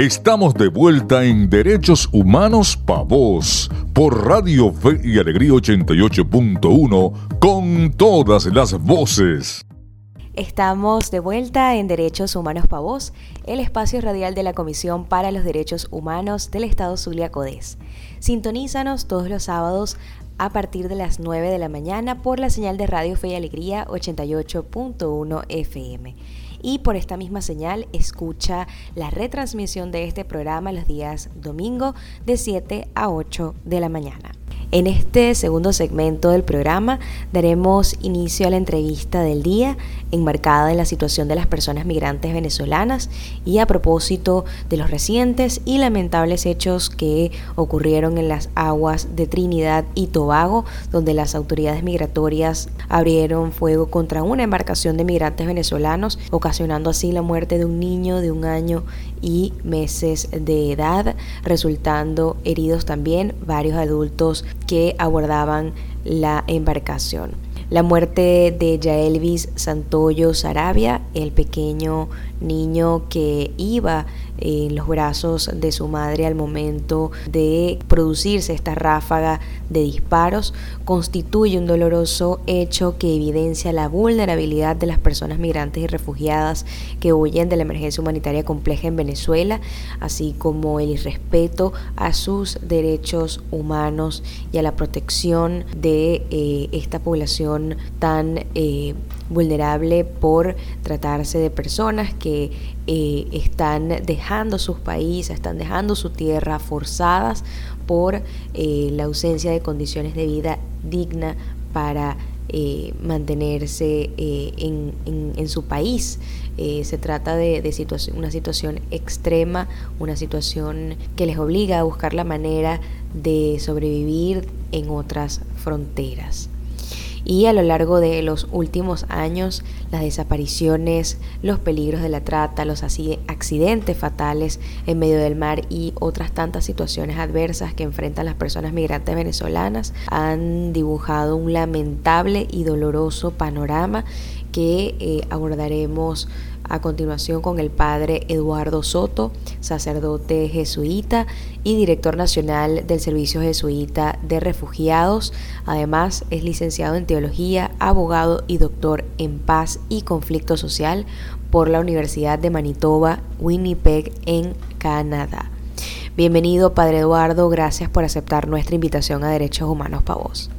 Estamos de vuelta en Derechos Humanos Pa' Vos por Radio Fe y Alegría 88.1 con todas las voces. Estamos de vuelta en Derechos Humanos Pa' Vos, el espacio radial de la Comisión para los Derechos Humanos del Estado Zulia Codés. Sintonízanos todos los sábados a partir de las 9 de la mañana por la señal de Radio Fe y Alegría 88.1 FM y por esta misma señal escucha la retransmisión de este programa los días domingo de 7 a 8 de la mañana. En este segundo segmento del programa daremos inicio a la entrevista del día enmarcada en la situación de las personas migrantes venezolanas y a propósito de los recientes y lamentables hechos que ocurrieron en las aguas de Trinidad y Tobago, donde las autoridades migratorias abrieron fuego contra una embarcación de migrantes venezolanos, ocasionando así la muerte de un niño de un año y meses de edad, resultando heridos también varios adultos que abordaban la embarcación. La muerte de Yaelvis Santoyo Sarabia, el pequeño niño que iba en los brazos de su madre al momento de producirse esta ráfaga de disparos constituye un doloroso hecho que evidencia la vulnerabilidad de las personas migrantes y refugiadas que huyen de la emergencia humanitaria compleja en Venezuela, así como el irrespeto a sus derechos humanos y a la protección de eh, esta población tan eh, vulnerable por tratarse de personas que eh, están dejando sus países, están dejando su tierra forzadas por eh, la ausencia de condiciones de vida digna para eh, mantenerse en, su país. se trata de, de una situación extrema, una situación que les obliga a buscar la manera de sobrevivir en otras fronteras y a lo largo de los últimos años las desapariciones, los peligros de la trata, los accidentes fatales en medio del mar y otras tantas situaciones adversas que enfrentan las personas migrantes venezolanas han dibujado un lamentable y doloroso panorama que eh, abordaremos a continuación con el padre Eduardo Soto, sacerdote jesuita y director nacional del Servicio Jesuita de Refugiados. Además, es licenciado en teología, abogado y doctor en paz y conflicto social por la Universidad de Manitoba, Winnipeg, en Canadá. Bienvenido, Padre Eduardo, gracias por aceptar nuestra invitación a Derechos Humanos para vos.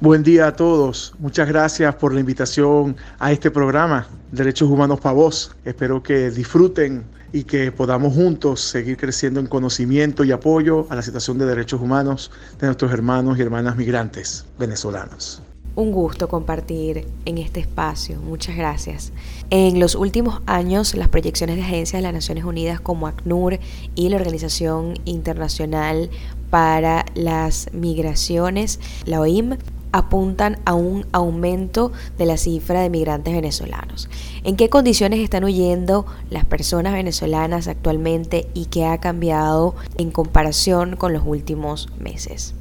Buen día a todos. Muchas gracias por la invitación a este programa, Derechos Humanos para Vos. Espero que disfruten y que podamos juntos seguir creciendo en conocimiento y apoyo a la situación de derechos humanos de nuestros hermanos y hermanas migrantes venezolanos. Un gusto compartir en este espacio. Muchas gracias. En los últimos años, las proyecciones de agencias de las Naciones Unidas como ACNUR y la Organización Internacional para las Migraciones, la OIM, apuntan a un aumento de la cifra de migrantes venezolanos. ¿En qué condiciones están huyendo las personas venezolanas actualmente y qué ha cambiado en comparación con los últimos meses?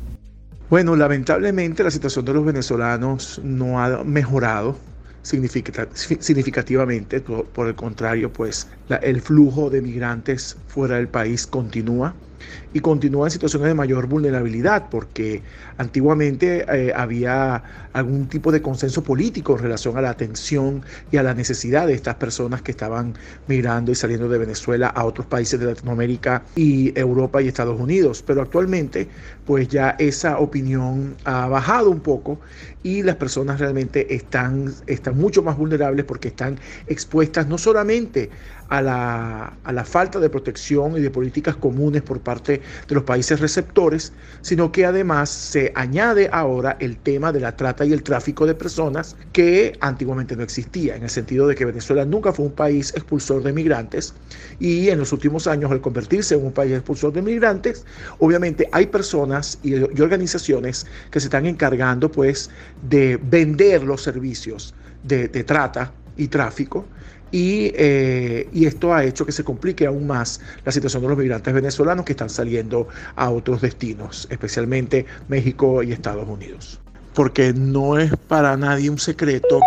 Bueno, lamentablemente la situación de los venezolanos no ha mejorado significativamente, por, el contrario, pues el flujo de migrantes fuera del país continúa y continúa en situaciones de mayor vulnerabilidad, porque antiguamente eh, había algún tipo de consenso político en relación a la atención y a la necesidad de estas personas que estaban migrando y saliendo de Venezuela a otros países de Latinoamérica y Europa y Estados Unidos. Pero actualmente, pues ya esa opinión ha bajado un poco y las personas realmente están, están mucho más vulnerables porque están expuestas no solamente a la, a la falta de protección y de políticas comunes por parte de los países receptores, sino que además se añade ahora el tema de la trata y el tráfico de personas que antiguamente no existía, en el sentido de que Venezuela nunca fue un país expulsor de migrantes y en los últimos años al convertirse en un país expulsor de migrantes, obviamente hay personas y, organizaciones que se están encargando pues de vender los servicios de trata y tráfico eh, y, esto ha hecho que se complique aún más la situación de los migrantes venezolanos que están saliendo a otros destinos, especialmente México y Estados Unidos. Porque no es para nadie un secreto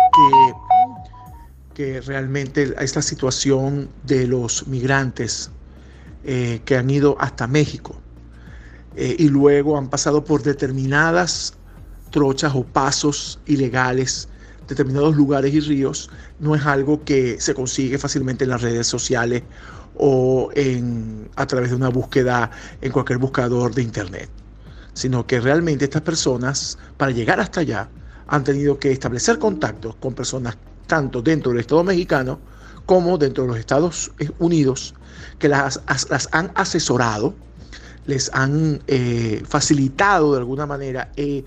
que, que realmente esta situación de los migrantes eh, que han ido hasta México eh, y luego han pasado por determinadas trochas o pasos ilegales, determinados lugares y ríos, no es algo que se consigue fácilmente en las redes sociales o en, a través de una búsqueda en cualquier buscador de internet, sino que realmente estas personas, para llegar hasta allá, han tenido que establecer contactos con personas tanto dentro del Estado mexicano como dentro de los Estados Unidos, que las, las han asesorado, les han eh, facilitado de alguna manera eh,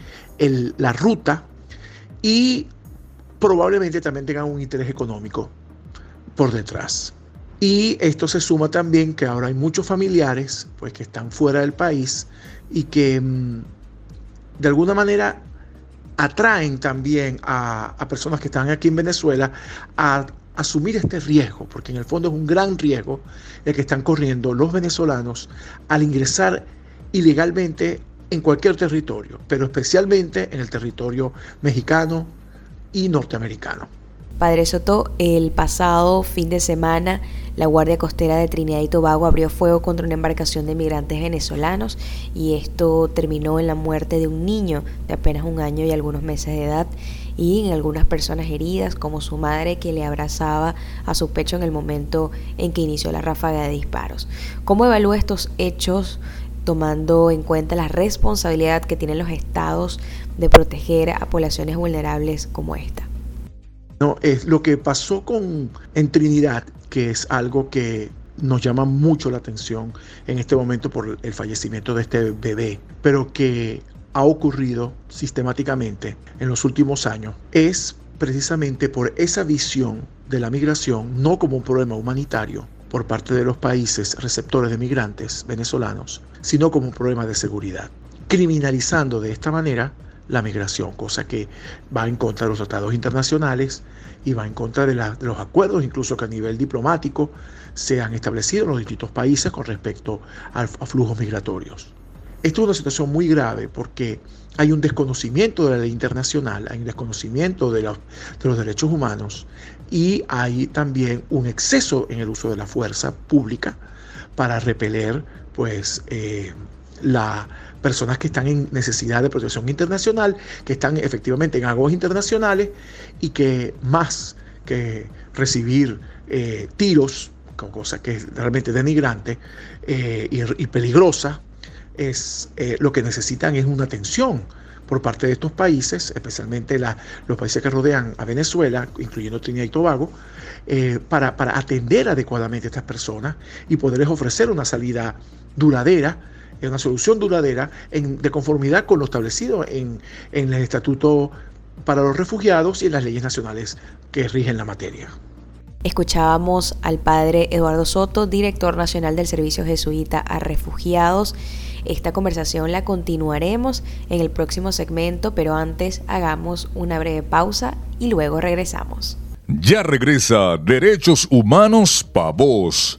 la ruta y probablemente también tengan un interés económico por detrás. Y esto se suma también que ahora hay muchos familiares pues, que están fuera del país y que mm, de alguna manera atraen también a, personas que están aquí en Venezuela a asumir este riesgo, porque en el fondo es un gran riesgo el que están corriendo los venezolanos al ingresar ilegalmente en cualquier territorio, pero especialmente en el territorio mexicano y norteamericano. Padre Soto, el pasado fin de semana la Guardia Costera de Trinidad y Tobago abrió fuego contra una embarcación de migrantes venezolanos y esto terminó en la muerte de un niño de apenas un año y algunos meses de edad y en algunas personas heridas como su madre que le abrazaba a su pecho en el momento en que inició la ráfaga de disparos. ¿Cómo evalúa estos hechos tomando en cuenta la responsabilidad que tienen los estados de proteger a poblaciones vulnerables como esta? No, es lo que pasó con en Trinidad, que es algo que nos llama mucho la atención en este momento por el fallecimiento de este bebé, pero que ha ocurrido sistemáticamente en los últimos años, es precisamente por esa visión de la migración no como un problema humanitario por parte de los países receptores de migrantes venezolanos, sino como un problema de seguridad, criminalizando de esta manera la migración, cosa que va en contra de los tratados internacionales y va en contra de, los acuerdos, incluso que a nivel diplomático se han establecido en los distintos países con respecto a, flujos migratorios. Esto es una situación muy grave porque hay un desconocimiento de la ley internacional, hay un desconocimiento de los, de los derechos humanos y hay también un exceso en el uso de la fuerza pública para repeler pues, eh, la, personas que están en necesidad de protección internacional, que están efectivamente en aguas internacionales y que más que recibir eh, tiros, cosa que es realmente denigrante eh, y, peligrosa, es, eh, lo que necesitan es una atención por parte de estos países, especialmente los países que rodean a Venezuela, incluyendo Trinidad y Tobago, para, para atender adecuadamente a estas personas y poderles ofrecer una salida duradera es una solución duradera de conformidad con lo establecido en, en el Estatuto para los Refugiados y en las leyes nacionales que rigen la materia. Escuchábamos al padre Eduardo Soto, director nacional del Servicio Jesuita a Refugiados. Esta conversación la continuaremos en el próximo segmento, pero antes hagamos una breve pausa y luego regresamos. Ya regresa Derechos Humanos para vos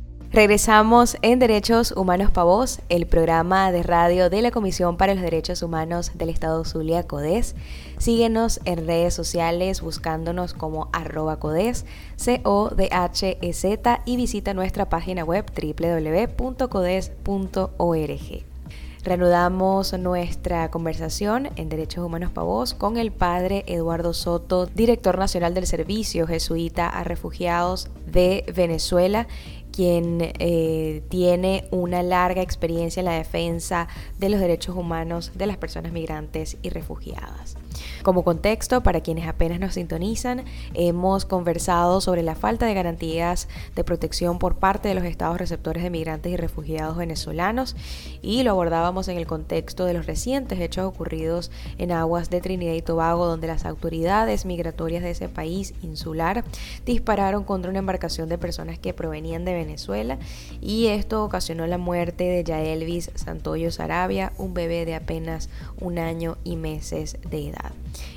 Regresamos en Derechos Humanos para Vos, el programa de radio de la Comisión para los Derechos Humanos del Estado Zulia, CODES. Síguenos en redes sociales buscándonos como arroba CODES, C-O-D-H-E-Z y visita nuestra página web www.codes.org. Reanudamos nuestra conversación en Derechos Humanos para Vos con el padre Eduardo Soto, director nacional del Servicio Jesuita a Refugiados de Venezuela quien eh, tiene una larga experiencia en la defensa de los derechos humanos de las personas migrantes y refugiadas. Como contexto, para quienes apenas nos sintonizan, hemos conversado sobre la falta de garantías de protección por parte de los estados receptores de migrantes y refugiados venezolanos y lo abordábamos en el contexto de los recientes hechos ocurridos en aguas de Trinidad y Tobago, donde las autoridades migratorias de ese país insular dispararon contra una embarcación de personas que provenían de Venezuela y esto ocasionó la muerte de Yaelvis Santoyo Sarabia, un bebé de apenas un año y meses de edad.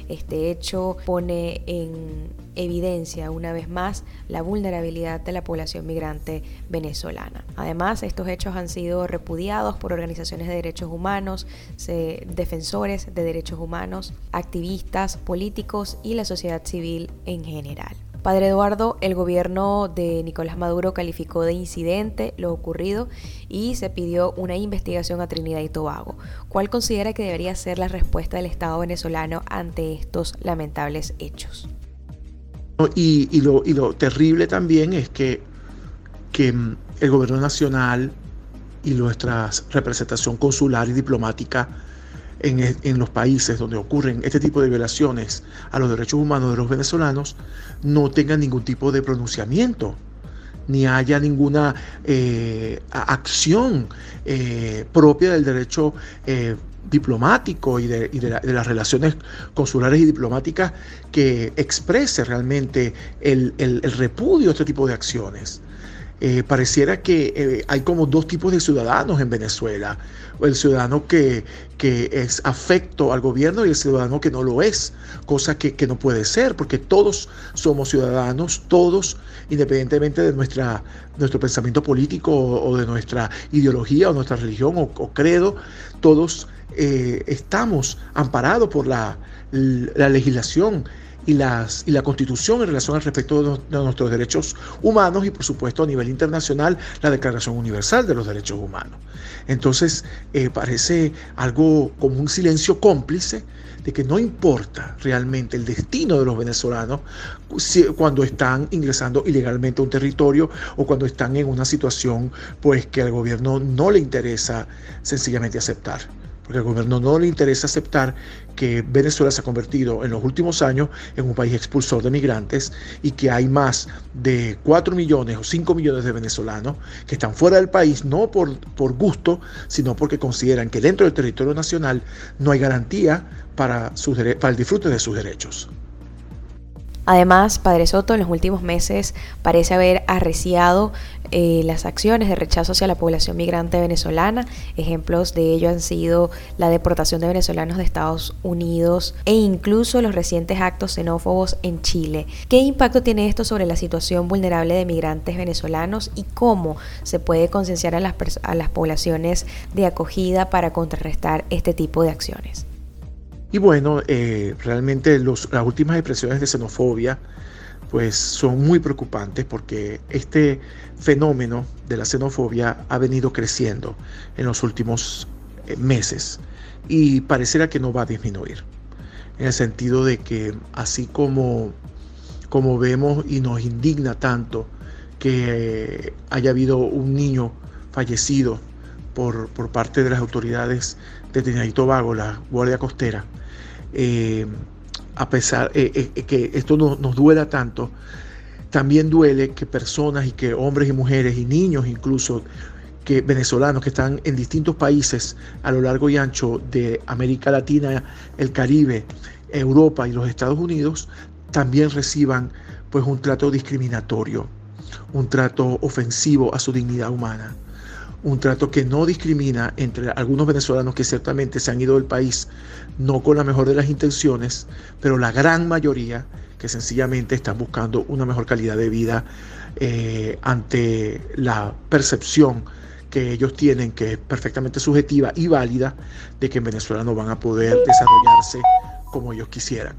Este hecho pone en evidencia una vez más la vulnerabilidad de la población migrante venezolana. Además, estos hechos han sido repudiados por organizaciones de derechos humanos, defensores de derechos humanos, activistas, políticos y la sociedad civil en general. Padre Eduardo, el gobierno de Nicolás Maduro calificó de incidente lo ocurrido y se pidió una investigación a Trinidad y Tobago. ¿Cuál considera que debería ser la respuesta del Estado venezolano ante estos lamentables hechos? Y, lo, terrible también es que, que mm, el gobierno nacional y nuestra representación consular y diplomática en, los países donde ocurren este tipo de violaciones a los derechos humanos de los venezolanos no tengan ningún tipo de pronunciamiento ni haya ninguna eh, acción eh, propia del derecho eh, diplomático y, de, las relaciones consulares y diplomáticas que exprese realmente el, el repudio a este tipo de acciones. Eh, pareciera que eh, hay como dos tipos de ciudadanos en Venezuela. El ciudadano que, que, es afecto al gobierno y el ciudadano que no lo es, cosa que, no puede ser, porque todos somos ciudadanos, todos, independientemente de nuestra, nuestro pensamiento político o, de nuestra ideología o nuestra religión o, credo, todos eh, estamos amparados por la, la legislación y, las, y la Constitución en relación al respecto de, nuestros derechos humanos y por supuesto a nivel internacional la Declaración Universal de los Derechos Humanos. Entonces eh, parece algo como un silencio cómplice de que no importa realmente el destino de los venezolanos cuando están ingresando ilegalmente a un territorio o cuando están en una situación pues que al gobierno no le interesa sencillamente aceptar porque al gobierno no le interesa aceptar que Venezuela se ha convertido en los últimos años en un país expulsor de migrantes y que hay más de 4 millones o 5 millones de venezolanos que están fuera del país no por, por gusto, sino porque consideran que dentro del territorio nacional no hay garantía para, para el disfrute de sus derechos. Además, Padre Soto en los últimos meses parece haber arreciado eh, las acciones de rechazo hacia la población migrante venezolana. Ejemplos de ello han sido la deportación de venezolanos de Estados Unidos e incluso los recientes actos xenófobos en Chile. ¿Qué impacto tiene esto sobre la situación vulnerable de migrantes venezolanos y cómo se puede concienciar a las, a las poblaciones de acogida para contrarrestar este tipo de acciones? Y bueno, eh, realmente las últimas expresiones de xenofobia pues son muy preocupantes porque este fenómeno de la xenofobia ha venido creciendo en los últimos eh, meses y pareciera que no va a disminuir. En el sentido de que así como, como vemos y nos indigna tanto que haya habido un niño fallecido por, por parte de las autoridades de Trinidad y Tobago, la Guardia Costera, eh, a pesar eh, eh, que esto nos duela tanto, también duele que personas y que hombres y mujeres y niños incluso que venezolanos que están en distintos países a lo largo y ancho de América Latina, el Caribe, Europa y los Estados Unidos también reciban pues un trato discriminatorio, un trato ofensivo a su dignidad humana un trato que no discrimina entre algunos venezolanos que ciertamente se han ido del país no con la mejor de las intenciones, pero la gran mayoría que sencillamente están buscando una mejor calidad de vida eh, ante la percepción que ellos tienen, que es perfectamente subjetiva y válida, de que en Venezuela no van a poder desarrollarse como ellos quisieran.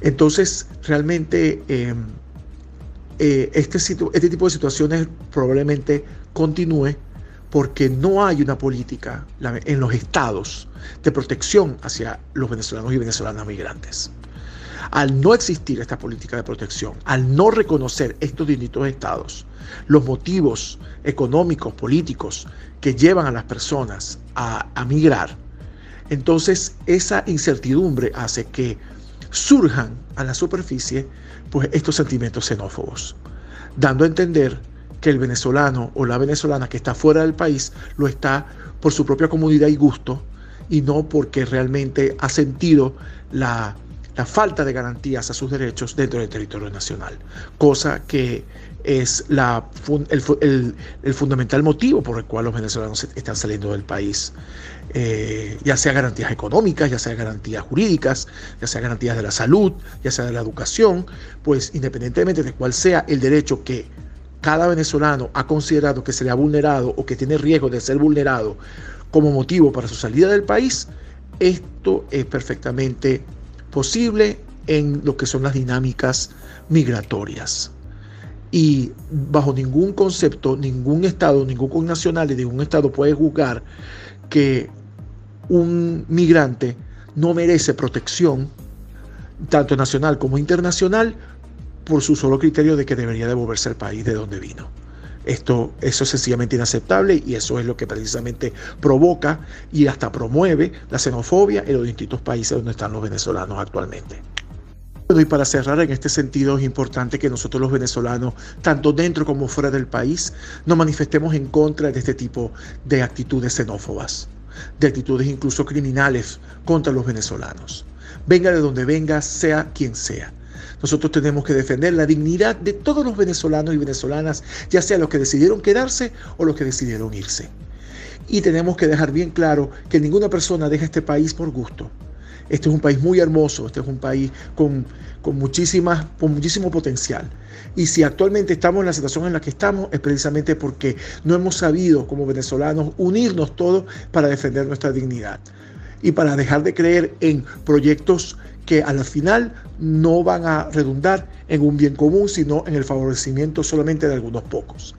Entonces, realmente eh, eh, este, este tipo de situaciones probablemente continúe porque no hay una política en los estados de protección hacia los venezolanos y venezolanas migrantes. Al no existir esta política de protección, al no reconocer estos distintos estados, los motivos económicos, políticos que llevan a las personas a, a migrar, entonces esa incertidumbre hace que surjan a la superficie pues, estos sentimientos xenófobos, dando a entender que el venezolano o la venezolana que está fuera del país lo está por su propia comunidad y gusto y no porque realmente ha sentido la, falta de garantías a sus derechos dentro del territorio nacional, cosa que es la, el, fundamental motivo por el cual los venezolanos están saliendo del país. Eh, ya sea garantías económicas, ya sea garantías jurídicas, ya sea garantías de la salud, ya sea de la educación, pues independientemente de cuál sea el derecho que cada venezolano ha considerado que se le ha vulnerado o que tiene riesgo de ser vulnerado como motivo para su salida del país, esto es perfectamente posible en lo que son las dinámicas migratorias. Y bajo ningún concepto, ningún Estado, ningún connacional de ningún Estado puede juzgar que un migrante no merece protección, tanto nacional como internacional, por su solo criterio de que debería devolverse al país de donde vino. Esto, eso es sencillamente inaceptable y eso es lo que precisamente provoca y hasta promueve la xenofobia en los distintos países donde están los venezolanos actualmente. Y para cerrar en este sentido es importante que nosotros los venezolanos, tanto dentro como fuera del país, nos manifestemos en contra de este tipo de actitudes xenófobas, de actitudes incluso criminales contra los venezolanos. Venga de donde venga, sea quien sea. Nosotros tenemos que defender la dignidad de todos los venezolanos y venezolanas, ya sea los que decidieron quedarse o los que decidieron irse. Y tenemos que dejar bien claro que ninguna persona deja este país por gusto. Este es un país muy hermoso, este es un país con, con, muchísimas, con muchísimo potencial. Y si actualmente estamos en la situación en la que estamos, es precisamente porque no hemos sabido como venezolanos unirnos todos para defender nuestra dignidad y para dejar de creer en proyectos que al final no van a redundar en un bien común, sino en el favorecimiento solamente de algunos pocos.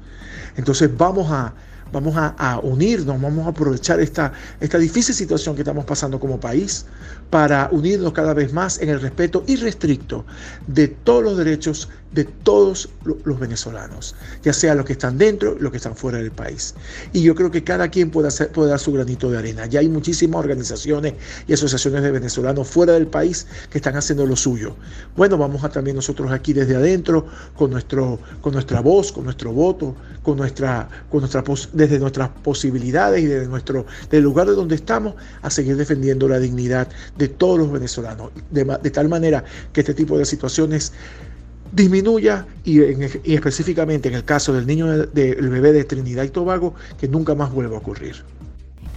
Entonces vamos a vamos a, unirnos, vamos a aprovechar esta, esta difícil situación que estamos pasando como país para unirnos cada vez más en el respeto irrestricto de todos los derechos de todos los venezolanos, ya sea los que están dentro los que están fuera del país. Y yo creo que cada quien puede, hacer, puede dar su granito de arena. Ya hay muchísimas organizaciones y asociaciones de venezolanos fuera del país que están haciendo lo suyo. Bueno, vamos a también nosotros aquí desde adentro, con, nuestro, con nuestra voz, con nuestro voto, con nuestra, con nuestra, desde nuestras posibilidades y desde nuestro del lugar de donde estamos, a seguir defendiendo la dignidad de todos los venezolanos, de, tal manera que este tipo de situaciones disminuya y, específicamente en el caso del niño del bebé de Trinidad y Tobago que nunca más vuelva a ocurrir.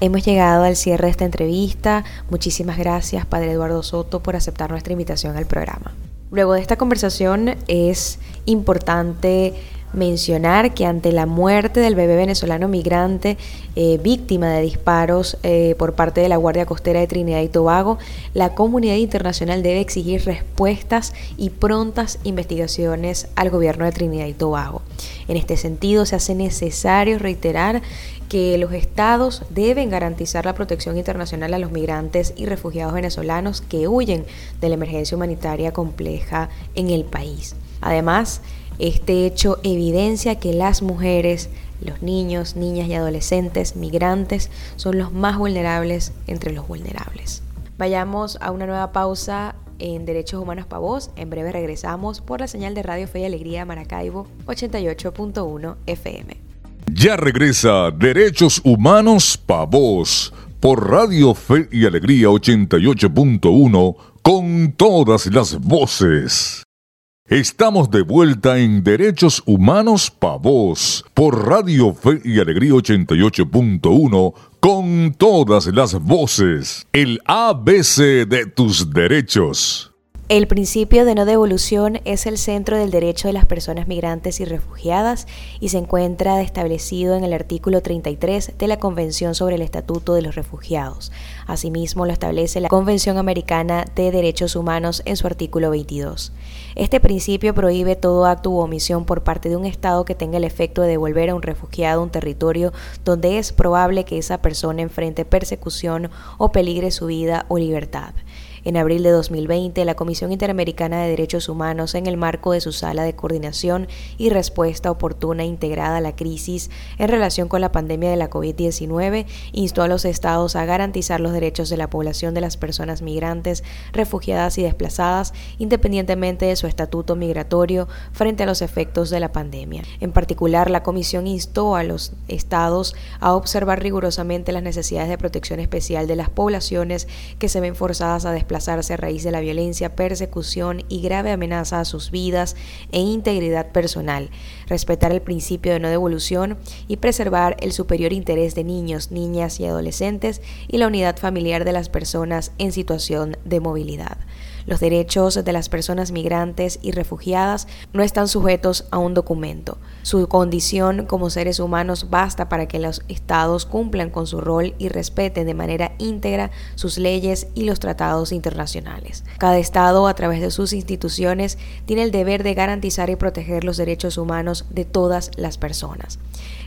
Hemos llegado al cierre de esta entrevista. Muchísimas gracias, Padre Eduardo Soto, por aceptar nuestra invitación al programa. Luego de esta conversación es importante mencionar que ante la muerte del bebé venezolano migrante eh, víctima de disparos eh, por parte de la Guardia Costera de Trinidad y Tobago, la comunidad internacional debe exigir respuestas y prontas investigaciones al gobierno de Trinidad y Tobago. En este sentido, se hace necesario reiterar que los estados deben garantizar la protección internacional a los migrantes y refugiados venezolanos que huyen de la emergencia humanitaria compleja en el país. Además, este hecho evidencia que las mujeres, los niños, niñas y adolescentes migrantes son los más vulnerables entre los vulnerables. Vayamos a una nueva pausa en Derechos Humanos para Vos. En breve regresamos por la señal de Radio Fe y Alegría Maracaibo 88.1 FM. Ya regresa Derechos Humanos para Vos por Radio Fe y Alegría 88.1 con todas las voces. Estamos de vuelta en Derechos Humanos Pa' Vos por Radio Fe y Alegría 88.1 con todas las voces. El ABC de tus derechos. El principio de no devolución es el centro del derecho de las personas migrantes y refugiadas y se encuentra establecido en el artículo 33 de la Convención sobre el Estatuto de los Refugiados. Asimismo, lo establece la Convención Americana de Derechos Humanos en su artículo 22. Este principio prohíbe todo acto u omisión por parte de un Estado que tenga el efecto de devolver a un refugiado a un territorio donde es probable que esa persona enfrente persecución o peligre su vida o libertad. En abril de 2020, la Comisión Interamericana de Derechos Humanos, en el marco de su sala de coordinación y respuesta oportuna integrada a la crisis en relación con la pandemia de la COVID-19, instó a los estados a garantizar los derechos de la población de las personas migrantes, refugiadas y desplazadas, independientemente de su estatuto migratorio frente a los efectos de la pandemia. En particular, la Comisión instó a los estados a observar rigurosamente las necesidades de protección especial de las poblaciones que se ven forzadas a desplazar a raíz de la violencia, persecución y grave amenaza a sus vidas e integridad personal, respetar el principio de no devolución y preservar el superior interés de niños, niñas y adolescentes y la unidad familiar de las personas en situación de movilidad. Los derechos de las personas migrantes y refugiadas no están sujetos a un documento. Su condición como seres humanos basta para que los estados cumplan con su rol y respeten de manera íntegra sus leyes y los tratados internacionales. Cada estado, a través de sus instituciones, tiene el deber de garantizar y proteger los derechos humanos de todas las personas.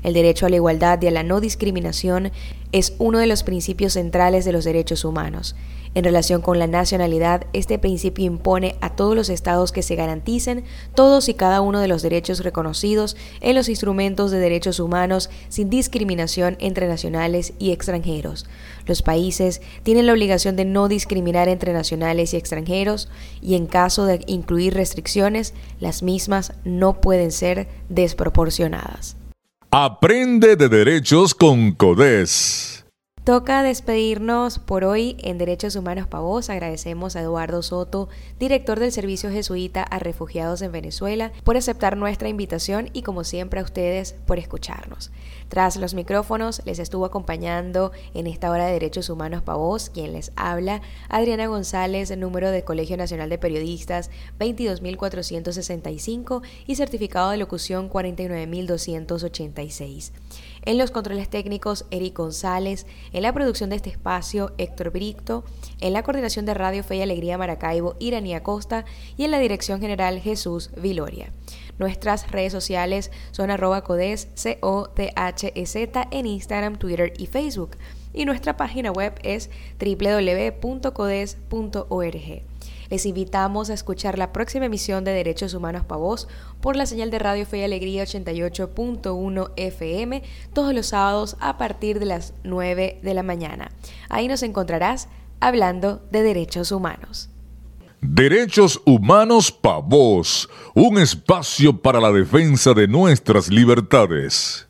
El derecho a la igualdad y a la no discriminación es uno de los principios centrales de los derechos humanos. En relación con la nacionalidad, este principio impone a todos los estados que se garanticen todos y cada uno de los derechos reconocidos en los instrumentos de derechos humanos sin discriminación entre nacionales y extranjeros. Los países tienen la obligación de no discriminar entre nacionales y extranjeros y en caso de incluir restricciones, las mismas no pueden ser desproporcionadas. Aprende de derechos con CODES. Toca despedirnos por hoy en Derechos Humanos Pavos. Agradecemos a Eduardo Soto, director del Servicio Jesuita a Refugiados en Venezuela, por aceptar nuestra invitación y como siempre a ustedes por escucharnos. Tras los micrófonos les estuvo acompañando en esta hora de Derechos Humanos Pavos, quien les habla, Adriana González, número de Colegio Nacional de Periodistas 22465 y certificado de locución 49286. En los controles técnicos, Eric González. En la producción de este espacio, Héctor Bricto. En la coordinación de Radio Fe y Alegría Maracaibo, Iranía Costa. Y en la dirección general, Jesús Viloria. Nuestras redes sociales son arroba codes, C-O-T-H-E-Z, en Instagram, Twitter y Facebook. Y nuestra página web es www.codes.org. Les invitamos a escuchar la próxima emisión de Derechos Humanos para Voz por la señal de Radio Fe y Alegría 88.1 FM todos los sábados a partir de las 9 de la mañana. Ahí nos encontrarás hablando de derechos humanos. Derechos Humanos para Voz, un espacio para la defensa de nuestras libertades.